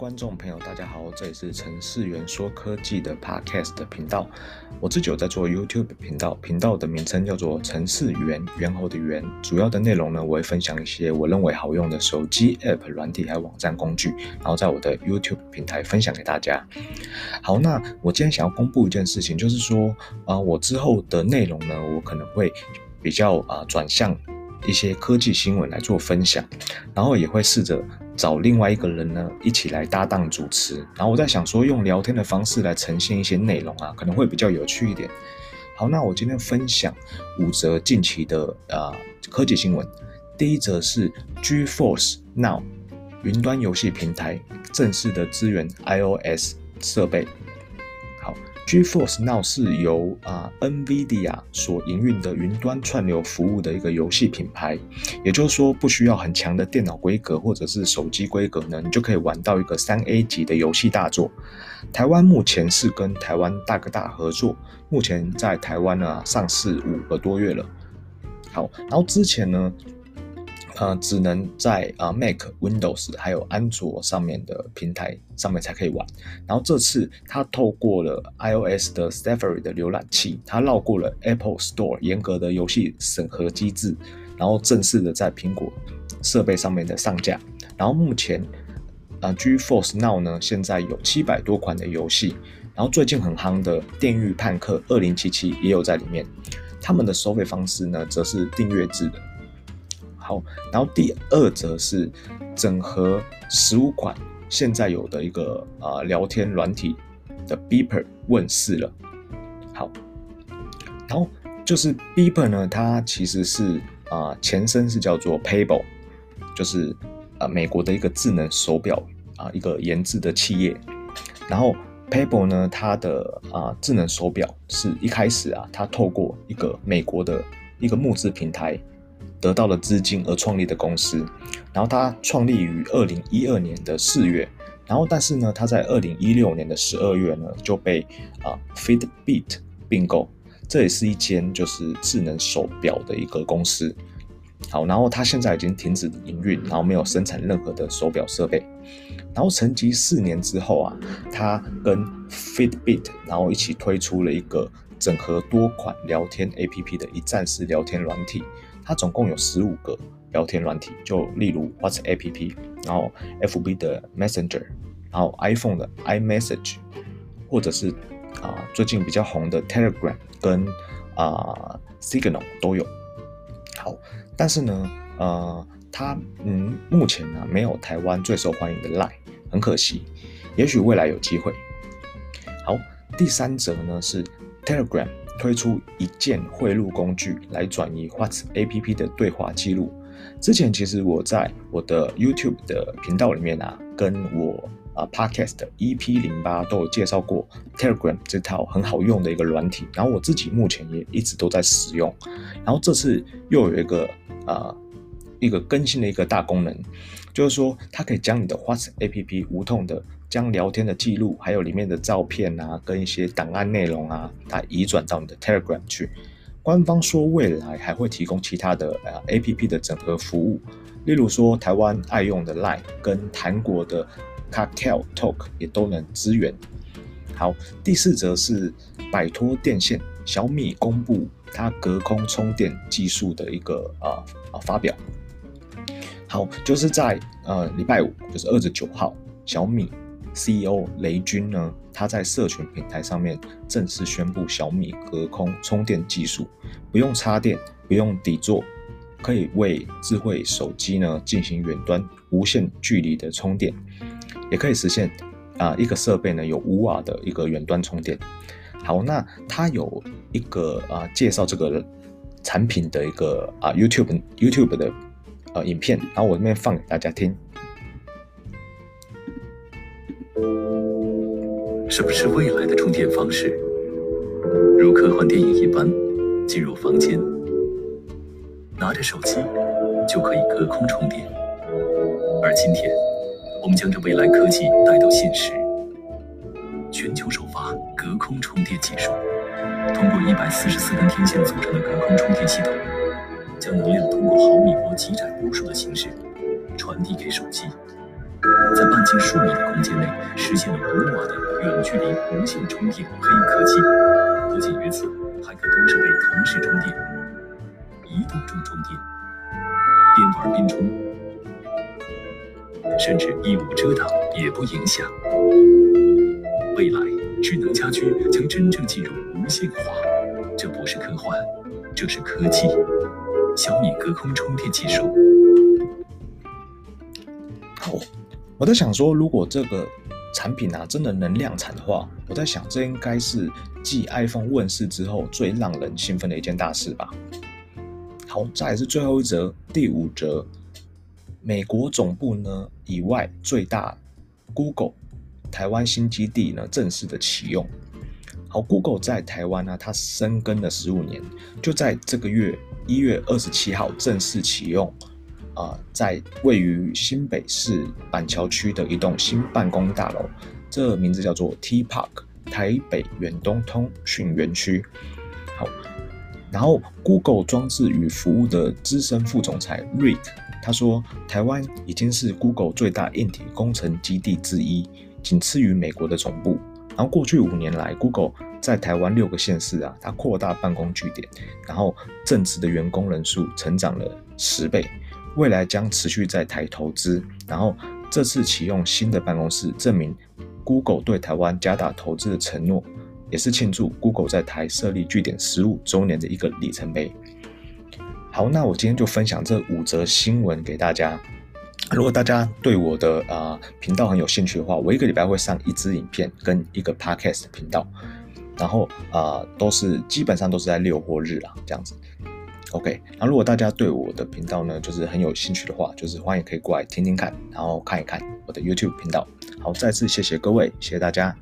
观众朋友，大家好，这里是程式员说科技的 Podcast 的频道。我自己有在做 YouTube 频道，频道的名称叫做程式员，猿猴的猿。主要的内容呢，我会分享一些我认为好用的手机 App 软体还有网站工具，然后在我的 YouTube 平台分享给大家。好，那我今天想要公布一件事情，就是说啊、我之后的内容呢，我可能会比较啊、呃、转向一些科技新闻来做分享，然后也会试着。找另外一个人呢，一起来搭档主持，然后我在想说，用聊天的方式来呈现一些内容啊，可能会比较有趣一点。好，那我今天分享五则近期的啊、呃、科技新闻。第一则是 GeForce Now 云端游戏平台正式的支援 iOS 设备。GeForce Now 是由啊 NVIDIA 所营运的云端串流服务的一个游戏品牌，也就是说不需要很强的电脑规格或者是手机规格呢，你就可以玩到一个三 A 级的游戏大作。台湾目前是跟台湾大哥大合作，目前在台湾呢上市五个多月了。好，然后之前呢。呃，只能在啊、Mac、Windows 还有安卓上面的平台上面才可以玩。然后这次它透过了 iOS 的 Safari 的浏览器，它绕过了 Apple Store 严格的游戏审核机制，然后正式的在苹果设备上面的上架。然后目前啊、呃、，G-Force Now 呢，现在有七百多款的游戏，然后最近很夯的《电驭叛客2077》也有在里面。他们的收费方式呢，则是订阅制的。好，然后第二则是整合十五款现在有的一个啊、聊天软体的 Beeper 问世了。好，然后就是 Beeper 呢，它其实是啊、前身是叫做 Pebble，就是啊、美国的一个智能手表啊、一个研制的企业。然后 Pebble 呢，它的啊、智能手表是一开始啊，它透过一个美国的一个募资平台。得到了资金而创立的公司，然后它创立于二零一二年的四月，然后但是呢，它在二零一六年的十二月呢就被啊 Fitbit 并购，这也是一间就是智能手表的一个公司。好，然后它现在已经停止营运，然后没有生产任何的手表设备。然后沉寂四年之后啊，它跟 Fitbit 然后一起推出了一个整合多款聊天 APP 的一站式聊天软体。它总共有十五个聊天软体，就例如 WhatsApp 然后 FB 的 Messenger，然后 iPhone 的 iMessage，或者是啊、最近比较红的 Telegram 跟啊、Signal 都有。好，但是呢，呃，它嗯目前呢没有台湾最受欢迎的 Line，很可惜，也许未来有机会。好，第三则呢是 Telegram。推出一键汇入工具来转移 WhatsApp 的对话记录。之前其实我在我的 YouTube 的频道里面啊，跟我啊 Podcast EP 零八都有介绍过 Telegram 这套很好用的一个软体。然后我自己目前也一直都在使用。然后这次又有一个啊一个更新的一个大功能，就是说它可以将你的 Whats A P P 无痛的。将聊天的记录，还有里面的照片啊，跟一些档案内容啊，它移转到你的 Telegram 去。官方说未来还会提供其他的呃 APP 的整合服务，例如说台湾爱用的 Line 跟韩国的 Kakao Talk 也都能支援。好，第四则是摆脱电线，小米公布它隔空充电技术的一个啊啊发表。好，就是在呃礼拜五，就是二十九号，小米。CEO 雷军呢，他在社群平台上面正式宣布小米隔空充电技术，不用插电，不用底座，可以为智慧手机呢进行远端无线距离的充电，也可以实现啊、一个设备呢有五瓦的一个远端充电。好，那他有一个啊、介绍这个产品的一个啊、YouTube YouTube 的呃影片，然后我这边放给大家听。是不是未来的充电方式，如科幻电影一般，进入房间，拿着手机就可以隔空充电？而今天，我们将这未来科技带到现实。全球首发隔空充电技术，通过一百四十四根天线组成的隔空充电系统，将能量通过毫米波极窄波束的形式传递给手机。在半径数米的空间内实现了五瓦的远距离无线充电黑科技。不仅于此，还可同时被同时充电、移动中充电、边玩边充，甚至一无遮挡也不影响。未来智能家居将真正进入无线化，这不是科幻，这是科技。小米隔空充电技术。我在想说，如果这个产品啊真的能量产的话，我在想这应该是继 iPhone 问世之后最让人兴奋的一件大事吧。好，再来是最后一则，第五则，美国总部呢以外最大 Google 台湾新基地呢正式的启用。好，Google 在台湾呢，它深耕了十五年，就在这个月一月二十七号正式启用，啊、在位于新北市板桥区的一栋新办公大楼，这、名字叫做 T Park 台北远东通讯园区。好，然后 Google 装置与服务的资深副总裁 Rick 他说，台湾已经是 Google 最大硬体工程基地之一，仅次于美国的总部。然后过去五年来，Google 在台湾六个县市啊，它扩大办公据点，然后正职的员工人数成长了十倍，未来将持续在台投资。然后这次启用新的办公室，证明 Google 对台湾加大投资的承诺，也是庆祝 Google 在台设立据点十五周年的一个里程碑。好，那我今天就分享这五则新闻给大家。如果大家对我的啊、频道很有兴趣的话，我一个礼拜会上一支影片跟一个 podcast 频道，然后啊、都是基本上都是在六或日啦，这样子。OK，那如果大家对我的频道呢就是很有兴趣的话，就是欢迎可以过来听听看，然后看一看我的 YouTube 频道。好，再次谢谢各位，谢谢大家。